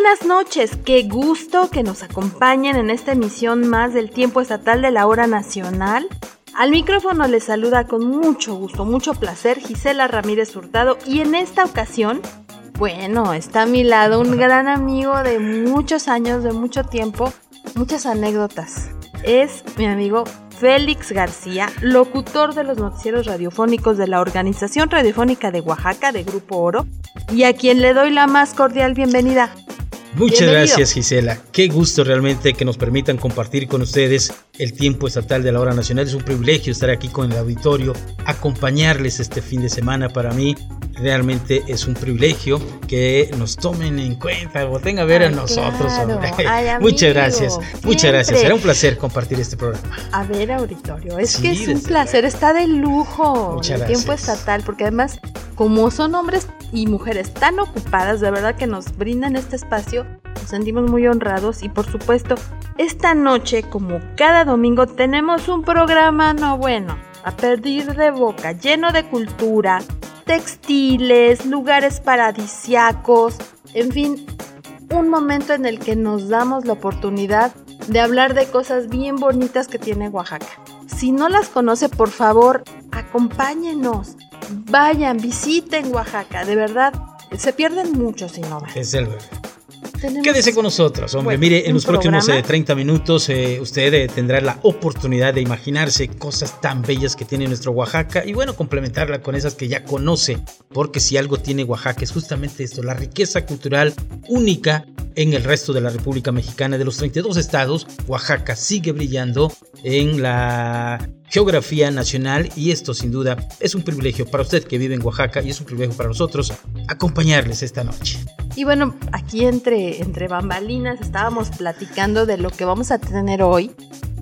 Buenas noches, qué gusto que nos acompañen en esta emisión más del tiempo estatal de la hora nacional. Al micrófono les saluda con mucho gusto, mucho placer Gisela Ramírez Hurtado y en esta ocasión, bueno, está a mi lado un gran amigo de muchos años, de mucho tiempo, muchas anécdotas. Es mi amigo Félix García, locutor de los noticieros radiofónicos de la Organización Radiofónica de Oaxaca de Grupo Oro, y a quien le doy la más cordial bienvenida. Muchas Bienvenido. gracias Gisela, qué gusto realmente que nos permitan compartir con ustedes el tiempo estatal de la hora nacional. Es un privilegio estar aquí con el auditorio, acompañarles este fin de semana para mí. Realmente es un privilegio que nos tomen en cuenta o tengan a ver a Ay, nosotros. claro. Ay, amigo, muchas gracias, muchas gracias. siempre. Será un placer compartir este programa. A ver, auditorio, es Sí, que es un placer, está de lujo Muchas el tiempo gracias. estatal, porque además, como son hombres y mujeres tan ocupadas, de verdad que nos brindan este espacio, nos sentimos muy honrados y por supuesto, esta noche, como cada domingo, tenemos un programa no bueno, a perder de boca, lleno de cultura, textiles, lugares paradisiacos, en fin, un momento en el que nos damos la oportunidad de hablar de cosas bien bonitas que tiene Oaxaca. Si no las conoce, por favor, acompáñenos. Vayan, visiten Oaxaca, de verdad. Se pierden mucho si no van. Desde luego. Tenemos- Quédese con nosotros, hombre. Bueno, Mire, en los próximos eh, 30 minutos eh, usted eh, tendrá la oportunidad de imaginarse cosas tan bellas que tiene nuestro Oaxaca y bueno, complementarla con esas que ya conoce, porque si algo tiene Oaxaca es justamente esto, la riqueza cultural única en el resto de la República Mexicana. De los 32 estados, Oaxaca sigue brillando en la geografía nacional y esto sin duda es un privilegio para usted que vive en Oaxaca y es un privilegio para nosotros acompañarles esta noche. Y bueno, aquí entre, entre bambalinas estábamos platicando de lo que vamos a tener hoy.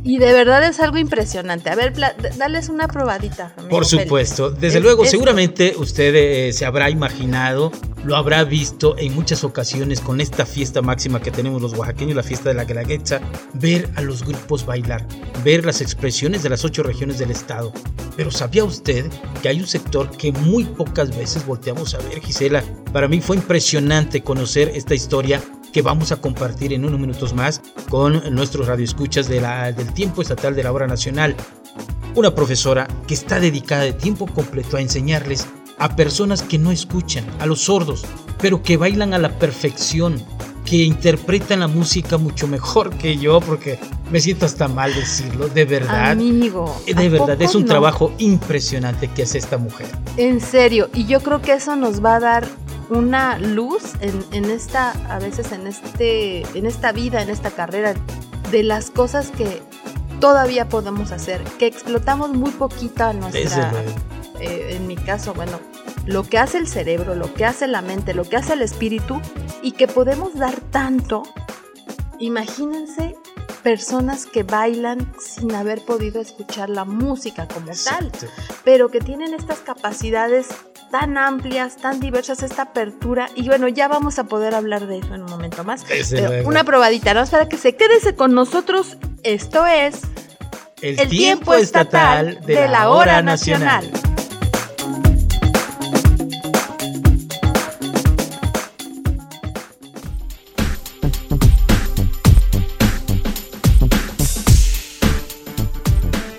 Y de verdad es algo impresionante. A ver, dales una probadita. Por Félix. supuesto, desde Es- luego, es- seguramente usted eh, se habrá imaginado, lo habrá visto en muchas ocasiones con esta fiesta máxima que tenemos los oaxaqueños, la fiesta de la Guelaguetza, ver a los grupos bailar, ver las expresiones de las ocho regiones del estado. Pero ¿sabía usted que hay un sector que muy pocas veces volteamos a ver, Gisela? Para mí fue impresionante conocer esta historia que vamos a compartir en unos minutos más con nuestros radioescuchas de la, del tiempo estatal de la hora nacional una profesora que está dedicada de tiempo completo a enseñarles a personas que no escuchan, a los sordos, pero que bailan a la perfección, que interpretan la música mucho mejor que yo, porque me siento hasta mal decirlo, de verdad. Amigo. De ¿a verdad, es un no? trabajo impresionante que hace esta mujer. En serio, y yo creo que eso nos va a dar una luz en, en esta, a veces en este, en esta vida, en esta carrera, de las cosas que todavía podemos hacer, que explotamos muy poquita nuestra, eh, en mi caso, bueno, lo que hace el cerebro, lo que hace la mente, lo que hace el espíritu, y que podemos dar tanto. Imagínense personas que bailan sin haber podido escuchar la música como tal pero que tienen estas capacidades tan amplias, tan diversas, esta apertura. Y bueno, ya vamos a poder hablar de eso en un momento más. Pero luego. una probadita, ¿no? Para que se quédese con nosotros. Esto es El, el tiempo estatal de la hora nacional.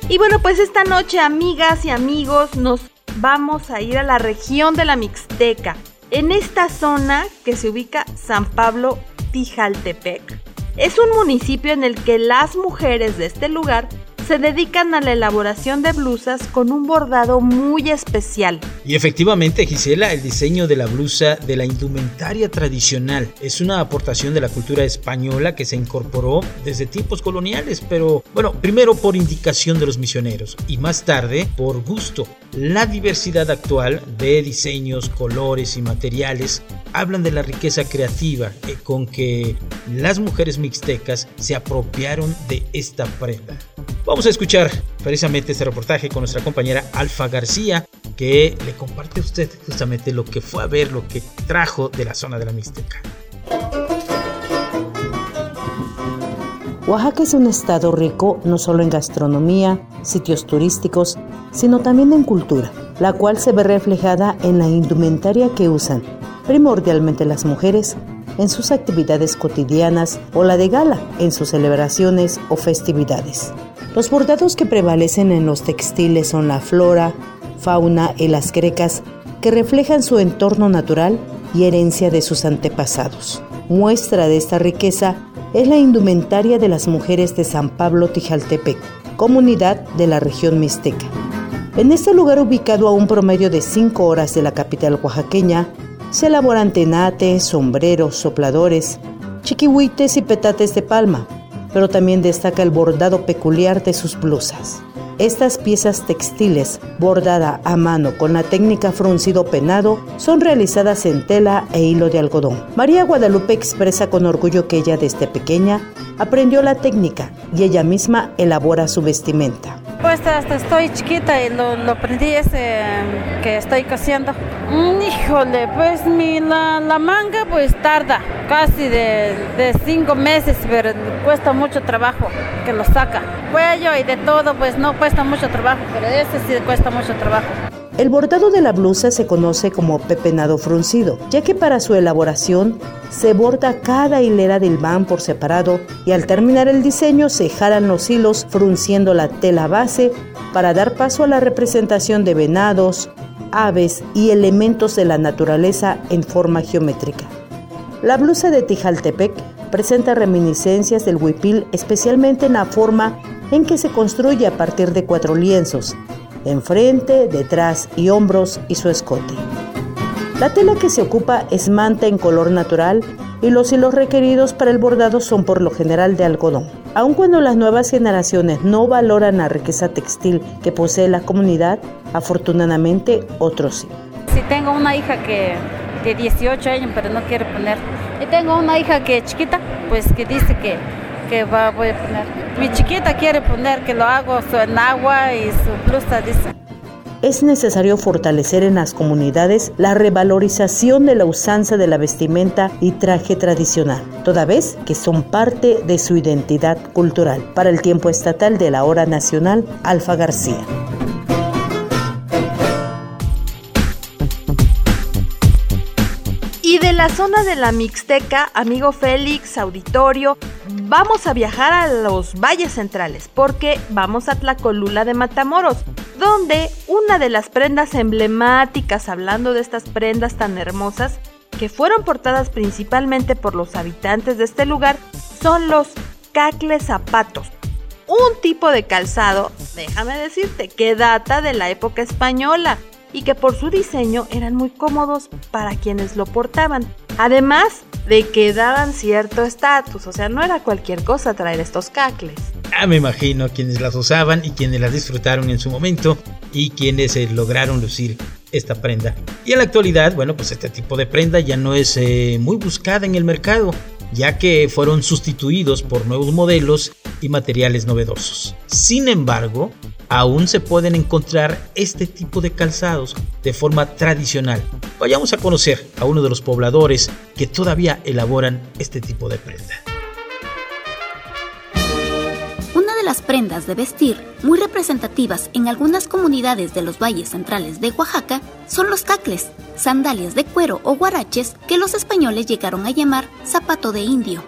Y bueno, pues esta noche, amigas y amigos, nos vamos a ir a la región de la Mixteca. En esta zona que se ubica San Pablo Tijaltepec, es un municipio en el que las mujeres de este lugar se dedican a la elaboración de blusas con un bordado muy especial. Y efectivamente, Gisela, el diseño de la blusa de la indumentaria tradicional es una aportación de la cultura española que se incorporó desde tiempos coloniales, pero bueno, primero por indicación de los misioneros y más tarde por gusto. La diversidad actual de diseños, colores y materiales hablan de la riqueza creativa con que las mujeres mixtecas se apropiaron de esta prenda. Vamos a escuchar precisamente este reportaje con nuestra compañera Alfa García, que le comparte a usted justamente lo que fue a ver, lo que trajo de la zona de la Mixteca. Oaxaca es un estado rico no solo en gastronomía, sitios turísticos, sino también en cultura, la cual se ve reflejada en la indumentaria que usan, primordialmente las mujeres, en sus actividades cotidianas o la de gala en sus celebraciones o festividades. Los bordados que prevalecen en los textiles son la flora, fauna y las grecas que reflejan su entorno natural y herencia de sus antepasados. Muestra de esta riqueza es la indumentaria de las mujeres de San Pablo Tijaltepec, comunidad de la región mixteca. En este lugar ubicado a un promedio de 5 horas de la capital oaxaqueña, se elaboran tenates, sombreros, sopladores, chiquihuites y petates de palma, pero también destaca el bordado peculiar de sus blusas. Estas piezas textiles, bordada a mano con la técnica fruncido penado, son realizadas en tela e hilo de algodón. María Guadalupe expresa con orgullo que ella desde pequeña aprendió la técnica y ella misma elabora su vestimenta. Pues hasta estoy chiquita y lo, aprendí ese que estoy cosiendo. Mm, híjole, pues mi, la, manga pues tarda casi de, de, cinco meses, pero cuesta mucho trabajo que lo saca. Cuello y de todo pues no cuesta mucho trabajo, pero ese sí cuesta mucho trabajo. El bordado de la blusa se conoce como pepenado fruncido, ya que para su elaboración se borda cada hilera del van por separado y al terminar el diseño se jalan los hilos frunciendo la tela base para dar paso a la representación de venados, aves y elementos de la naturaleza en forma geométrica. La blusa de Tijaltepec presenta reminiscencias del huipil, especialmente en la forma en que se construye a partir de cuatro lienzos, enfrente, detrás y hombros y su escote. La tela que se ocupa es manta en color natural y los hilos requeridos para el bordado son por lo general de algodón. Aun cuando las nuevas generaciones no valoran la riqueza textil que posee la comunidad, afortunadamente otros sí. Si tengo una hija que de 18 años pero no quiere poner, y tengo una hija que es chiquita, pues que dice que que va, voy a poner. Mi chiquita quiere poner que lo hago en agua y su blusa dice. Es necesario fortalecer en las comunidades la revalorización de la usanza de la vestimenta y traje tradicional, toda vez que son parte de su identidad cultural. Para el tiempo estatal de la hora nacional, Alfa García. La zona de la Mixteca, amigo Félix, auditorio, vamos a viajar a los valles centrales porque vamos a Tlacolula de Matamoros, donde una de las prendas emblemáticas, hablando de estas prendas tan hermosas, que fueron portadas principalmente por los habitantes de este lugar, son los cacles zapatos. Un tipo de calzado, déjame decirte, que data de la época española y que por su diseño eran muy cómodos para quienes lo portaban. Además de que daban cierto estatus, o sea, no era cualquier cosa traer estos cacles. Ah, me imagino quienes las usaban y quienes las disfrutaron en su momento y quienes eh, lograron lucir esta prenda. Y en la actualidad, bueno, pues este tipo de prenda ya no es eh, muy buscada en el mercado, ya que fueron sustituidos por nuevos modelos y materiales novedosos. Sin embargo, aún se pueden encontrar este tipo de calzados de forma tradicional. Vayamos a conocer a uno de los pobladores que todavía elaboran este tipo de prenda. Las prendas de vestir muy representativas en algunas comunidades de los valles centrales de Oaxaca son los cacles, sandalias de cuero o guaraches que los españoles llegaron a llamar zapato de indio.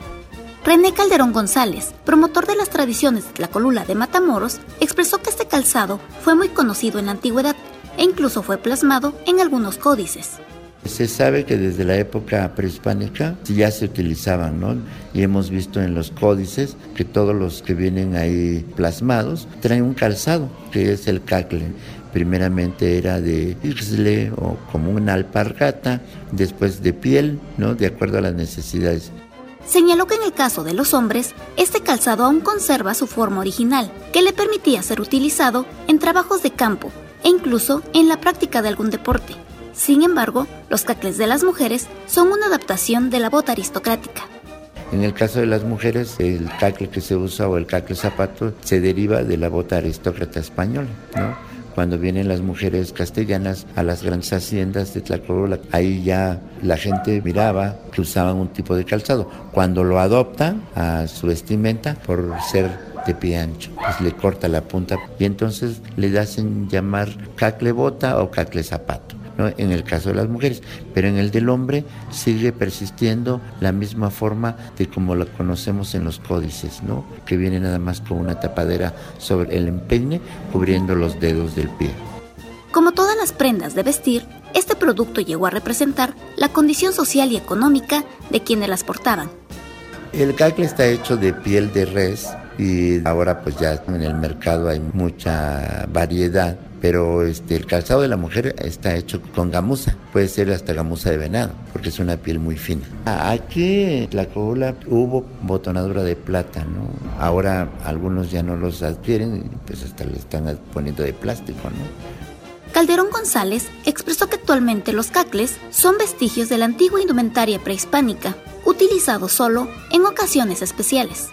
René Calderón González, promotor de las tradiciones de la colula de Matamoros, expresó que este calzado fue muy conocido en la antigüedad e incluso fue plasmado en algunos códices. Se sabe que desde la época prehispánica ya se utilizaban, ¿no? Y hemos visto en los códices que todos los que vienen ahí plasmados traen un calzado, que es el cacle. Primeramente era de isle o como una alpargata, después de piel, ¿no? De acuerdo a las necesidades. Señaló que en el caso de los hombres, este calzado aún conserva su forma original, que le permitía ser utilizado en trabajos de campo e incluso en la práctica de algún deporte. Sin embargo, los cacles de las mujeres son una adaptación de la bota aristocrática. En el caso de las mujeres, el cacle que se usa o el cacle zapato se deriva de la bota aristócrata española. Cuando vienen las mujeres castellanas a las grandes haciendas de Tlaxcala, ahí ya la gente miraba que usaban un tipo de calzado. Cuando lo adoptan a su vestimenta por ser de pie ancho, pues le corta la punta y entonces le hacen llamar cacle bota o cacle zapato en el caso de las mujeres, pero en el del hombre sigue persistiendo la misma forma de como la conocemos en los códices, ¿no? que viene nada más con una tapadera sobre el empeine cubriendo los dedos del pie. Como todas las prendas de vestir, este producto llegó a representar la condición social y económica de quienes las portaban. El cacle está hecho de piel de res y ahora pues ya en el mercado hay mucha variedad pero este, el calzado de la mujer está hecho con gamuza, puede ser hasta gamuza de venado, porque es una piel muy fina. Aquí en la cola hubo botonadura de plata, ¿no? Ahora algunos ya no los adquieren pues hasta le están poniendo de plástico, ¿no? Calderón González expresó que actualmente los cacles son vestigios de la antigua indumentaria prehispánica, utilizados solo en ocasiones especiales.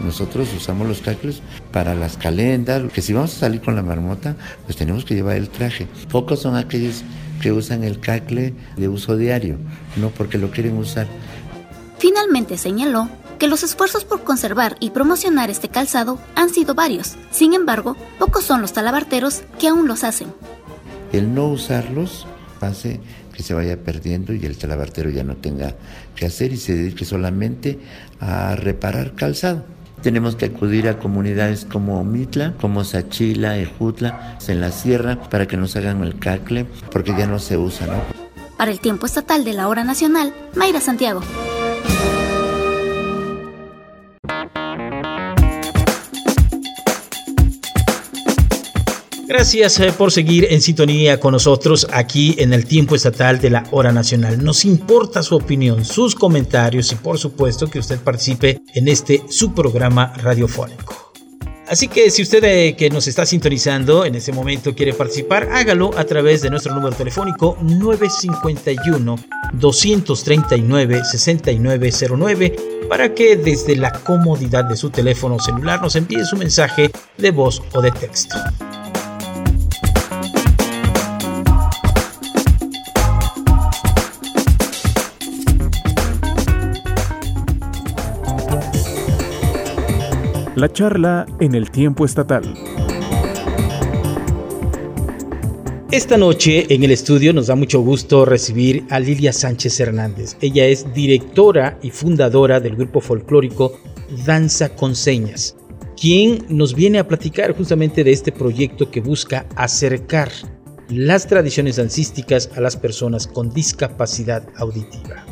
Nosotros usamos los cacles para las calendas, que si vamos a salir con la marmota, pues tenemos que llevar el traje. Pocos son aquellos que usan el cacle de uso diario, no porque lo quieren usar. Finalmente señaló que los esfuerzos por conservar y promocionar este calzado han sido varios. Sin embargo, pocos son los talabarteros que aún los hacen. El no usarlos hace que se vaya perdiendo y el talabartero ya no tenga que hacer y se dedique solamente a reparar calzado. Tenemos que acudir a comunidades como Mitla, como Sachila, Ejutla, en la sierra, para que nos hagan el cacle, porque ya no se usa, ¿no? Para el tiempo estatal de la hora nacional, Mayra Santiago. Gracias eh, por seguir en sintonía con nosotros aquí en el tiempo estatal de la hora nacional. Nos importa su opinión, sus comentarios y por supuesto que usted participe en este su programa radiofónico. Así que si usted eh, que nos está sintonizando en este momento quiere participar, hágalo a través de nuestro número telefónico 951 239 6909 para que desde la comodidad de su teléfono celular nos envíe su mensaje de voz o de texto. La charla en el tiempo estatal. Esta noche en el estudio nos da mucho gusto recibir a Lilia Sánchez Hernández. Ella es directora y fundadora del grupo folclórico Danza con Señas, quien nos viene a platicar justamente de este proyecto que busca acercar las tradiciones dancísticas a las personas con discapacidad auditiva.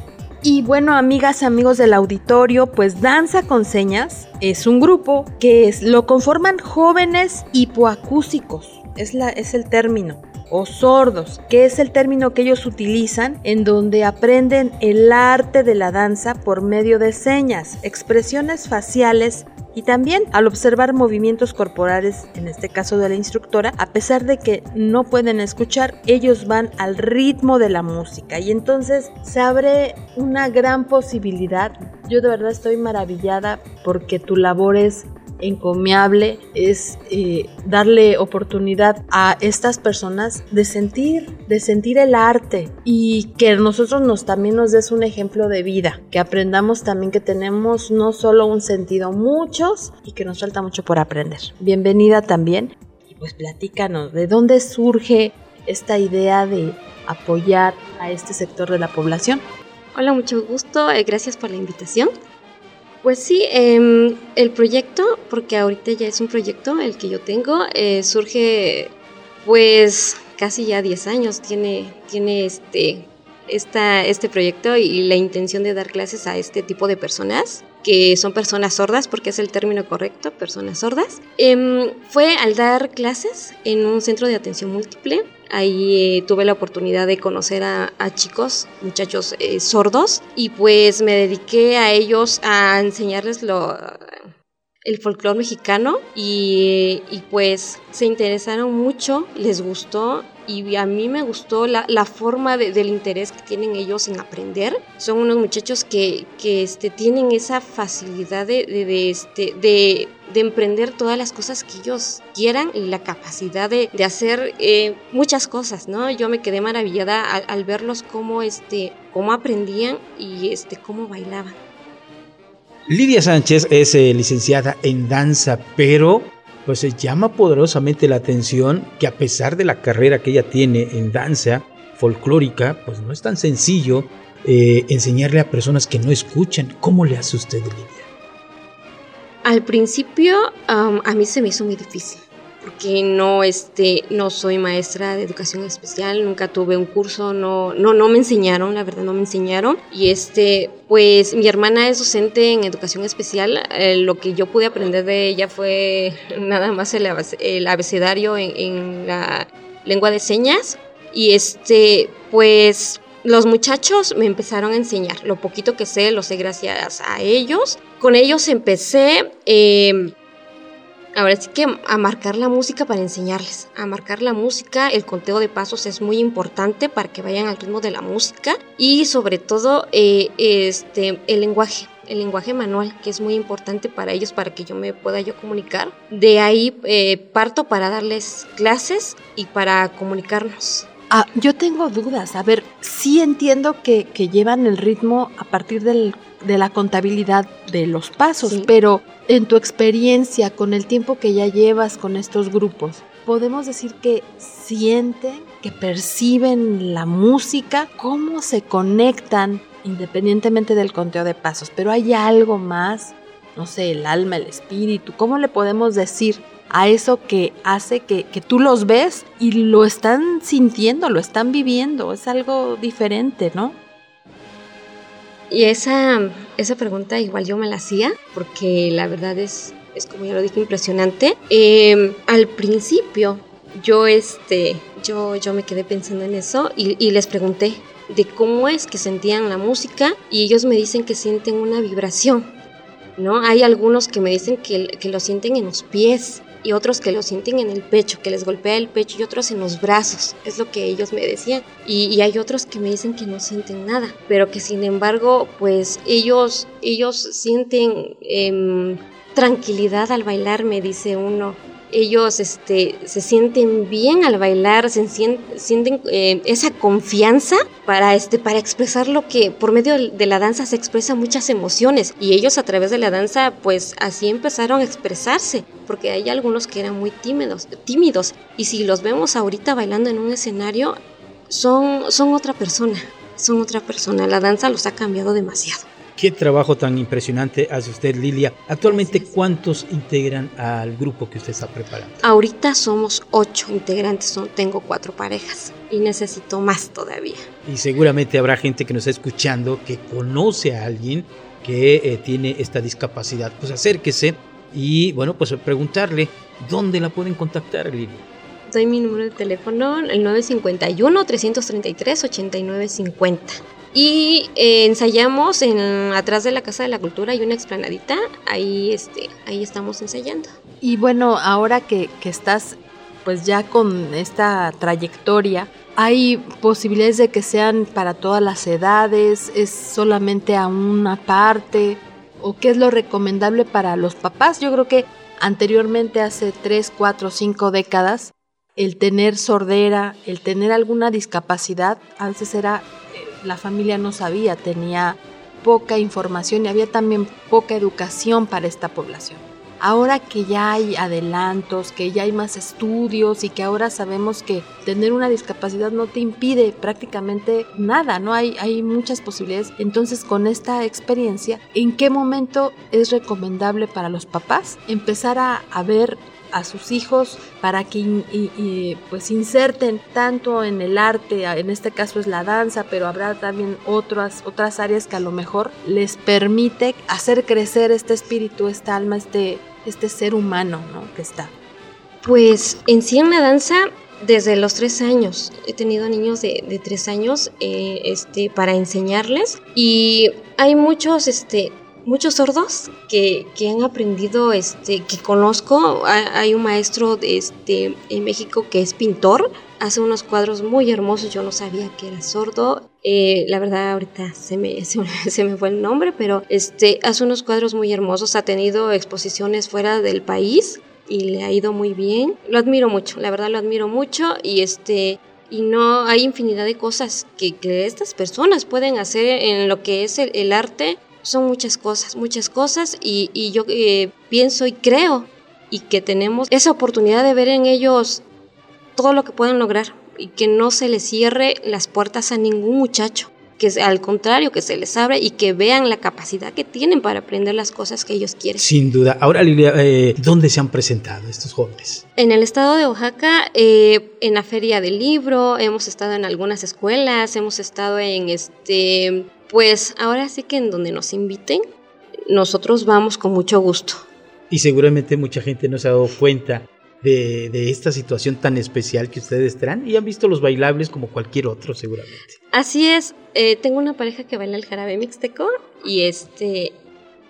Y bueno, amigas, amigos del auditorio, pues Danza con Señas es un grupo que es, lo conforman jóvenes hipoacúsicos, es, la, es el término o sordos, que es el término que ellos utilizan en donde aprenden el arte de la danza por medio de señas, expresiones faciales y también al observar movimientos corporales, en este caso de la instructora, a pesar de que no pueden escuchar, ellos van al ritmo de la música y entonces se abre una gran posibilidad. Yo de verdad estoy maravillada porque tu labor es encomiable es eh, darle oportunidad a estas personas de sentir, de sentir el arte y que nosotros nos también nos des un ejemplo de vida, que aprendamos también que tenemos no solo un sentido, muchos y que nos falta mucho por aprender. Bienvenida también y pues platícanos de dónde surge esta idea de apoyar a este sector de la población. Hola, mucho gusto, eh, gracias por la invitación. Pues sí, em, el proyecto, porque ahorita ya es un proyecto el que yo tengo, eh, surge pues casi ya 10 años, tiene, tiene este, esta, este proyecto y la intención de dar clases a este tipo de personas que son personas sordas, porque es el término correcto, personas sordas, em, fue al dar clases en un centro de atención múltiple. Ahí eh, tuve la oportunidad de conocer a, chicos, muchachos eh, sordos, y pues me dediqué a ellos a enseñarles lo, el folclore mexicano y, pues se interesaron mucho, les gustó y a mí me gustó la, la forma del interés que tienen ellos en aprender. Son unos muchachos que, que este, tienen esa facilidad de, de, este, de, de, emprender todas las cosas que ellos quieran y la capacidad de, hacer eh, muchas cosas, ¿no? Yo me quedé maravillada al, verlos cómo, este, cómo aprendían y este, cómo bailaban. Lidia Sánchez es eh, licenciada en danza, pero pues se llama poderosamente la atención que a pesar de la carrera que ella tiene en danza folclórica, pues no es tan sencillo eh, enseñarle a personas que no escuchan. ¿Cómo le hace usted, Lidia? Al principio a mí se me hizo muy difícil porque no, este, no soy maestra de educación especial, nunca tuve un curso, no, no, no me enseñaron, la verdad no me enseñaron. Y este, pues mi hermana es docente en educación especial, eh, lo que yo pude aprender de ella fue nada más el, abecedario en, en la lengua de señas. Y este, pues los muchachos me empezaron a enseñar. Lo poquito que sé, lo sé gracias a ellos. Con ellos empecé. Eh, Ahora sí que a marcar la música para enseñarles, a marcar la música, el conteo de pasos es muy importante para que vayan al ritmo de la música y sobre todo eh, este, el lenguaje, el lenguaje manual, que es muy importante para ellos, para que yo me pueda yo comunicar. De ahí eh, parto para darles clases y para comunicarnos. Ah, yo tengo dudas. A ver, sí entiendo que, que llevan el ritmo a partir del de la contabilidad de los pasos, pero en tu experiencia, con el tiempo que ya llevas con estos grupos, podemos decir que sienten, que perciben la música, cómo se conectan independientemente del conteo de pasos, pero hay algo más, no sé, el alma, el espíritu, ¿cómo le podemos decir a eso que hace que, que, tú los ves y lo están sintiendo, lo están viviendo, es algo diferente, ¿no? Y esa, esa pregunta igual yo me la hacía, porque la verdad es, es como ya lo dije, impresionante. Em, al principio yo, este, yo, yo me quedé pensando en eso y, y les pregunté de cómo es que sentían la música y ellos me dicen que sienten una vibración. ¿No? Hay algunos que me dicen que, que lo sienten en los pies, y otros que lo sienten en el pecho, que les golpea el pecho y otros en los brazos, es lo que ellos me decían. Y, hay otros que me dicen que no sienten nada, pero que sin embargo, pues ellos, ellos sienten em, tranquilidad al bailar, me dice uno ellos este, se sienten bien al bailar, se sienten, eh, esa confianza para, este, para expresar lo que por medio de la danza se expresan muchas emociones. Y ellos a través de la danza pues así empezaron a expresarse porque hay algunos que eran muy tímidos, tímidos. Y si los vemos ahorita bailando en un escenario son, son otra persona, son otra persona, la danza los ha cambiado demasiado. Qué trabajo tan impresionante hace usted, Lilia. Actualmente, ¿cuántos integran al grupo que usted está preparando? Ahorita somos ocho integrantes, tengo cuatro parejas y necesito más todavía. Y seguramente habrá gente que nos está escuchando que conoce a alguien que eh, tiene esta discapacidad. Pues acérquese y, bueno, pues preguntarle dónde la pueden contactar, Lilia. Doy mi número de teléfono, el 951-333-8950. Y eh, ensayamos en atrás de la Casa de la Cultura, hay una explanadita, ahí, este, ahí estamos ensayando. Y bueno, ahora que, que estás pues ya con esta trayectoria, ¿hay posibilidades de que sean para todas las edades? ¿Es solamente a una parte? ¿O qué es lo recomendable para los papás? Yo creo que anteriormente, hace 3, 4, 5 décadas, el tener sordera, el tener alguna discapacidad, a veces era la familia no sabía, tenía poca información y había también poca educación para esta población. Ahora que ya hay adelantos, que ya hay más estudios y que ahora sabemos que tener una discapacidad no te impide prácticamente nada, no hay, hay muchas posibilidades. Entonces con esta experiencia, ¿en qué momento es recomendable para los papás empezar a, a ver a sus hijos para que pues inserten tanto en el arte, en este caso es la danza, pero habrá también otras, otras áreas que a lo mejor les permite hacer crecer este espíritu, esta alma, este, este ser humano ¿no? que está. Pues en sí en la danza desde los tres años. He tenido niños de, de tres años eh, este, para enseñarles y hay muchos este, muchos sordos que, que, han aprendido, este, que conozco. Hay un maestro este, en México que es pintor, hace unos cuadros muy hermosos. Yo no sabía que era sordo. Eh, la verdad, ahorita se me, se, me fue el nombre, pero este, hace unos cuadros muy hermosos. Ha tenido exposiciones fuera del país y le ha ido muy bien. Lo admiro mucho, la verdad lo admiro mucho y este y no hay infinidad de cosas que, que estas personas pueden hacer en lo que es el arte son muchas cosas, muchas cosas y, yo eh, pienso y creo y que tenemos esa oportunidad de ver en ellos todo lo que pueden lograr y que no se les cierre las puertas a ningún muchacho, que al contrario, que se les abre y que vean la capacidad que tienen para aprender las cosas que ellos quieren. Sin duda. Ahora, Lilia, eh, ¿dónde se han presentado estos jóvenes? En el estado de Oaxaca, eh, en la feria del libro, hemos estado en algunas escuelas, hemos estado en este pues ahora sí que en donde nos inviten, nosotros vamos con mucho gusto. Y seguramente mucha gente no se ha dado cuenta de, esta situación tan especial que ustedes traen y han visto los bailables como cualquier otro seguramente. Así es, eh, tengo una pareja que baila el jarabe mixteco y este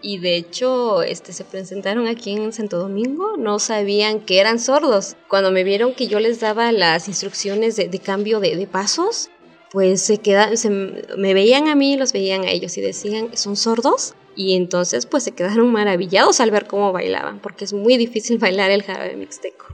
y de hecho este se presentaron aquí en Santo Domingo, no sabían que eran sordos. Cuando me vieron que yo les daba las instrucciones de, cambio de, de pasos, pues se quedan, se, me veían a mí, los veían a ellos y decían, ¿son sordos? Y entonces pues se quedaron maravillados al ver cómo bailaban, porque es muy difícil bailar el jarabe mixteco.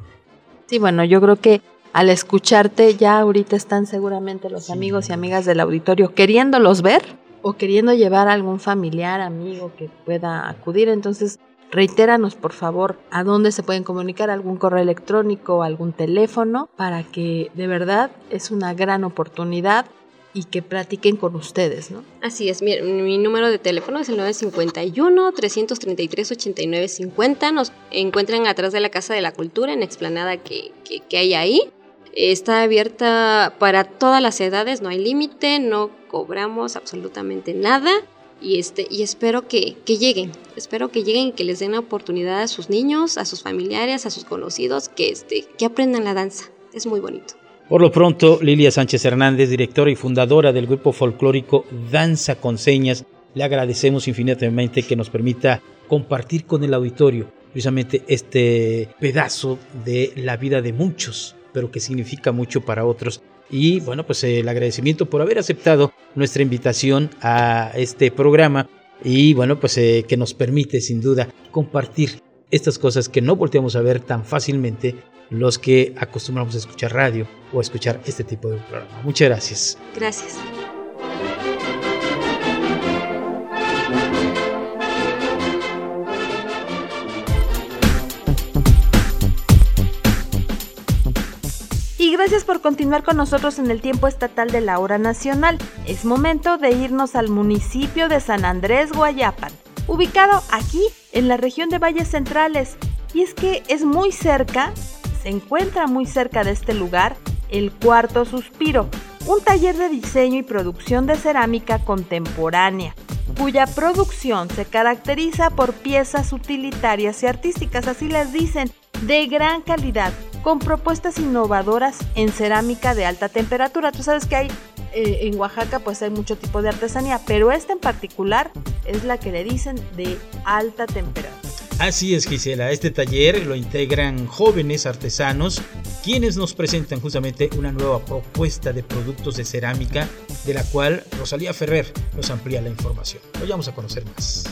Sí, bueno, yo creo que al escucharte ya ahorita están seguramente los amigos y amigas del auditorio queriéndolos ver o queriendo llevar a algún familiar, amigo que pueda acudir. Entonces, Reitéranos, por favor, a dónde se pueden comunicar, algún correo electrónico, algún teléfono, para que de verdad es una gran oportunidad y que platiquen con ustedes, ¿no? Así es, mi, mi número de teléfono es el 951-333-8950. Nos encuentran atrás de la Casa de la Cultura, en explanada que, que, que hay ahí. Está abierta para todas las edades, no hay límite, no cobramos absolutamente nada y, este, y espero que, que, lleguen, espero que lleguen que les den la oportunidad a sus niños, a sus familiares, a sus conocidos, que, este, que aprendan la danza. Es muy bonito. Por lo pronto, Lilia Sánchez Hernández, directora y fundadora del grupo folclórico Danza con Señas, le agradecemos infinitamente que nos permita compartir con el auditorio precisamente este pedazo de la vida de muchos, pero que significa mucho para otros y bueno, pues el agradecimiento por haber aceptado nuestra invitación a este programa y bueno, pues eh, que nos permite sin duda compartir estas cosas que no volteamos a ver tan fácilmente los que acostumbramos a escuchar radio o a escuchar este tipo de programa. Muchas gracias. Gracias. Gracias por continuar con nosotros en el tiempo estatal de la hora nacional. Es momento de irnos al municipio de San Andrés Guayapan, ubicado aquí en la región de Valles Centrales. Y es que es muy cerca, se encuentra muy cerca de este lugar, el Cuarto Suspiro, un taller de diseño y producción de cerámica contemporánea, cuya producción se caracteriza por piezas utilitarias y artísticas, así les dicen, de gran calidad, con propuestas innovadoras en cerámica de alta temperatura. Tú sabes que hay eh, en Oaxaca pues hay mucho tipo de artesanía, pero esta en particular es la que le dicen de alta temperatura. Así es, Gisela. Este taller lo integran jóvenes artesanos quienes nos presentan justamente una nueva propuesta de productos de cerámica de la cual Rosalía Ferrer nos amplía la información. Hoy vamos a conocer más.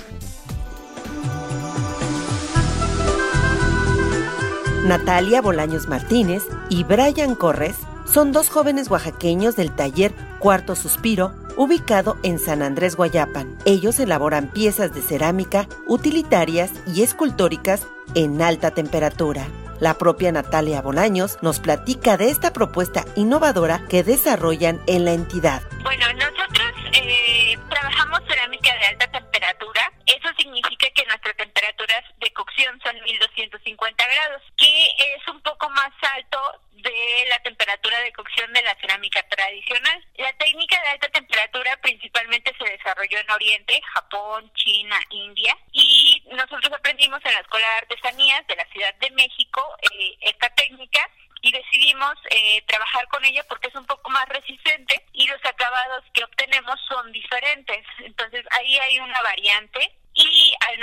Natalia Bolaños Martínez y Brian Corres son dos jóvenes oaxaqueños del taller Cuarto Suspiro, ubicado en San Andrés Guayapan. Ellos elaboran piezas de cerámica utilitarias y escultóricas en alta temperatura. La propia Natalia Bolaños nos platica de esta propuesta innovadora que desarrollan en la entidad. Bueno, nosotros eh, Eso significa que nuestras temperaturas de cocción son 1250 grados, que es un poco más alto de la temperatura de cocción de la cerámica tradicional. La técnica de alta temperatura principalmente se desarrolló en Oriente, Japón, China, India, y nosotros aprendimos en la Escuela de Artesanías de la Ciudad de México eh, esta técnica y decidimos eh, trabajar con ella porque es un poco más resistente y los acabados que obtenemos son diferentes. Entonces ahí hay una variante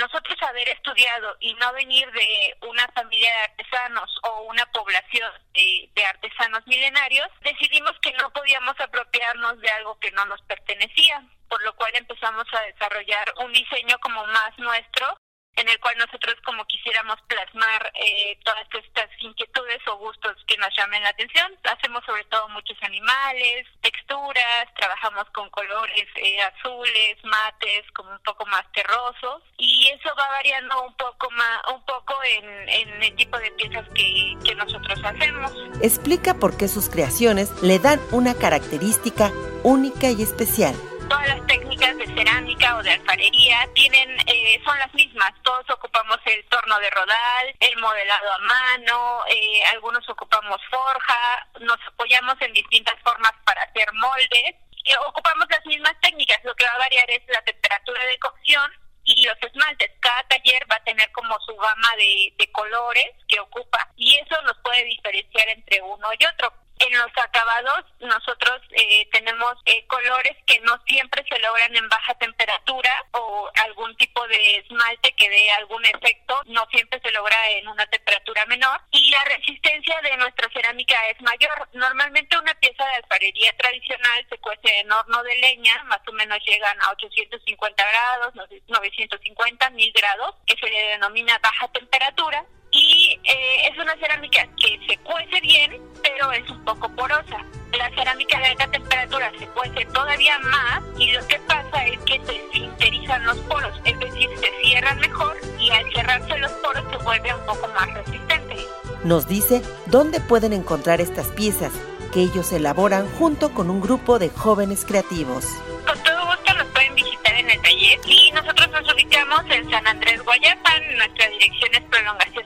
nosotros haber estudiado y no venir de una familia de artesanos o una población de, de, artesanos milenarios, decidimos que no podíamos apropiarnos de algo que no nos pertenecía, por lo cual empezamos a desarrollar un diseño como más nuestro en el cual nosotros como quisiéramos plasmar eh, todas estas inquietudes o gustos que nos llamen la atención. Hacemos sobre todo muchos animales, texturas, trabajamos con colores eh, azules, mates, como un poco más terrosos y eso va variando un poco más, un poco en, el tipo de piezas que nosotros hacemos. Explica por qué sus creaciones le dan una característica única y especial todas las técnicas de cerámica o de alfarería tienen eh, son las mismas. Todos ocupamos el torno de rodal, el modelado a mano, eh, algunos ocupamos forja, nos apoyamos en distintas formas para hacer moldes. Eh, ocupamos las mismas técnicas, lo que va a variar es la temperatura de cocción y los esmaltes. Cada taller va a tener como su gama de, de colores que ocupa y eso nos puede diferenciar entre uno y otro en los acabados nosotros eh, tenemos eh, colores que no siempre se logran en baja temperatura o algún tipo de esmalte que dé algún efecto, no siempre se logra en una temperatura menor y la resistencia de nuestra cerámica es mayor. Normalmente una pieza de alfarería tradicional se cuece en horno de leña, más o menos llegan a 850 grados, 950, 1000 grados, que se le denomina baja temperatura y eh, es una cerámica que se cuece bien, pero es un poco porosa. La cerámica de alta temperatura se cuece todavía más y lo que pasa es que se sinterizan los poros, es decir, se cierran mejor y al cerrarse los poros se vuelve un poco más resistente. Nos dice dónde pueden encontrar estas piezas que ellos elaboran junto con un grupo de jóvenes creativos. Con todo gusto nos pueden visitar en el taller y nosotros nos ubicamos en San Andrés Guayapan, nuestra dirección es prolongación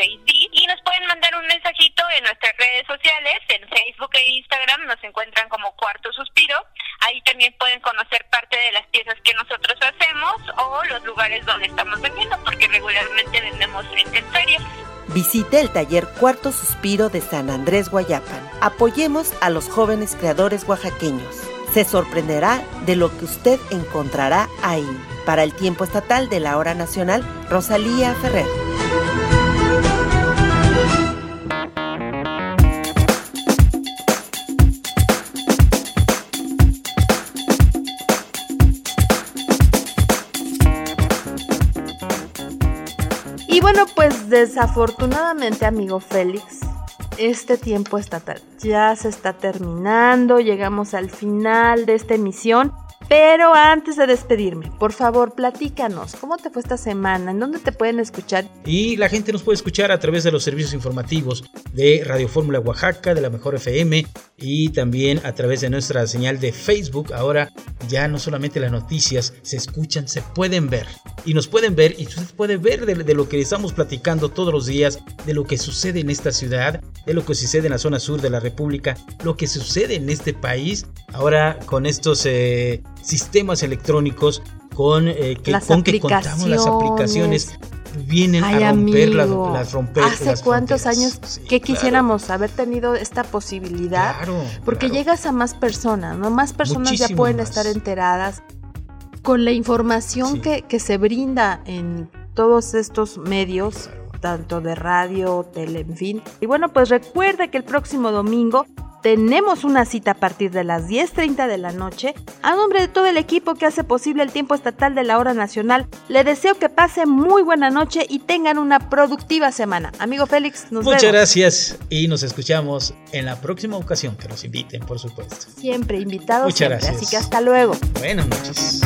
6D y nos pueden mandar un mensajito en nuestras redes sociales, en Facebook e Instagram nos encuentran como Cuarto Suspiro, ahí también pueden conocer parte de las piezas que nosotros hacemos o los lugares donde estamos vendiendo porque regularmente vendemos en ferias. Visite el taller Cuarto Suspiro de San Andrés Guayapan. Apoyemos a los jóvenes creadores oaxaqueños. Se sorprenderá de lo que usted encontrará ahí. Para el tiempo estatal de la hora nacional, Rosalía Ferrer. Bueno, pues desafortunadamente, amigo Félix, este tiempo estatal ya se está terminando, llegamos al final de esta emisión. Pero antes de despedirme, por favor, platícanos, ¿cómo te fue esta semana? ¿En dónde te pueden escuchar? Y la gente nos puede escuchar a través de los servicios informativos de Radio Fórmula Oaxaca, de la Mejor FM y también a través de nuestra señal de Facebook. Ahora ya no solamente las noticias se escuchan, se pueden ver. Y nos pueden ver y usted puede ver de, de lo que estamos platicando todos los días, de lo que sucede en esta ciudad, de lo que sucede en la zona sur de la República, lo que sucede en este país. Ahora con estos... Eh, sistemas electrónicos con, eh, que, con que contamos las aplicaciones vienen Ay, a romper amigo, las, las romper ¿Hace las cuántos fronteras. años Sí, que claro. quisiéramos haber tenido esta posibilidad? Claro, porque claro. llegas a más personas, ¿no? Más personas ya pueden más. estar enteradas con la información Sí. que, que se brinda en todos estos medios, tanto de radio, tele, en fin. Y bueno, pues recuerda que el próximo domingo tenemos una cita a partir de las 10.30 de la noche. A nombre de todo el equipo que hace posible el tiempo estatal de la hora nacional, le deseo que pase muy buena noche y tengan una productiva semana. Amigo Félix, nos Muchas vemos. gracias y nos escuchamos en la próxima ocasión que nos inviten, por supuesto. Siempre invitados, Muchas siempre, gracias. así que hasta luego. Buenas noches.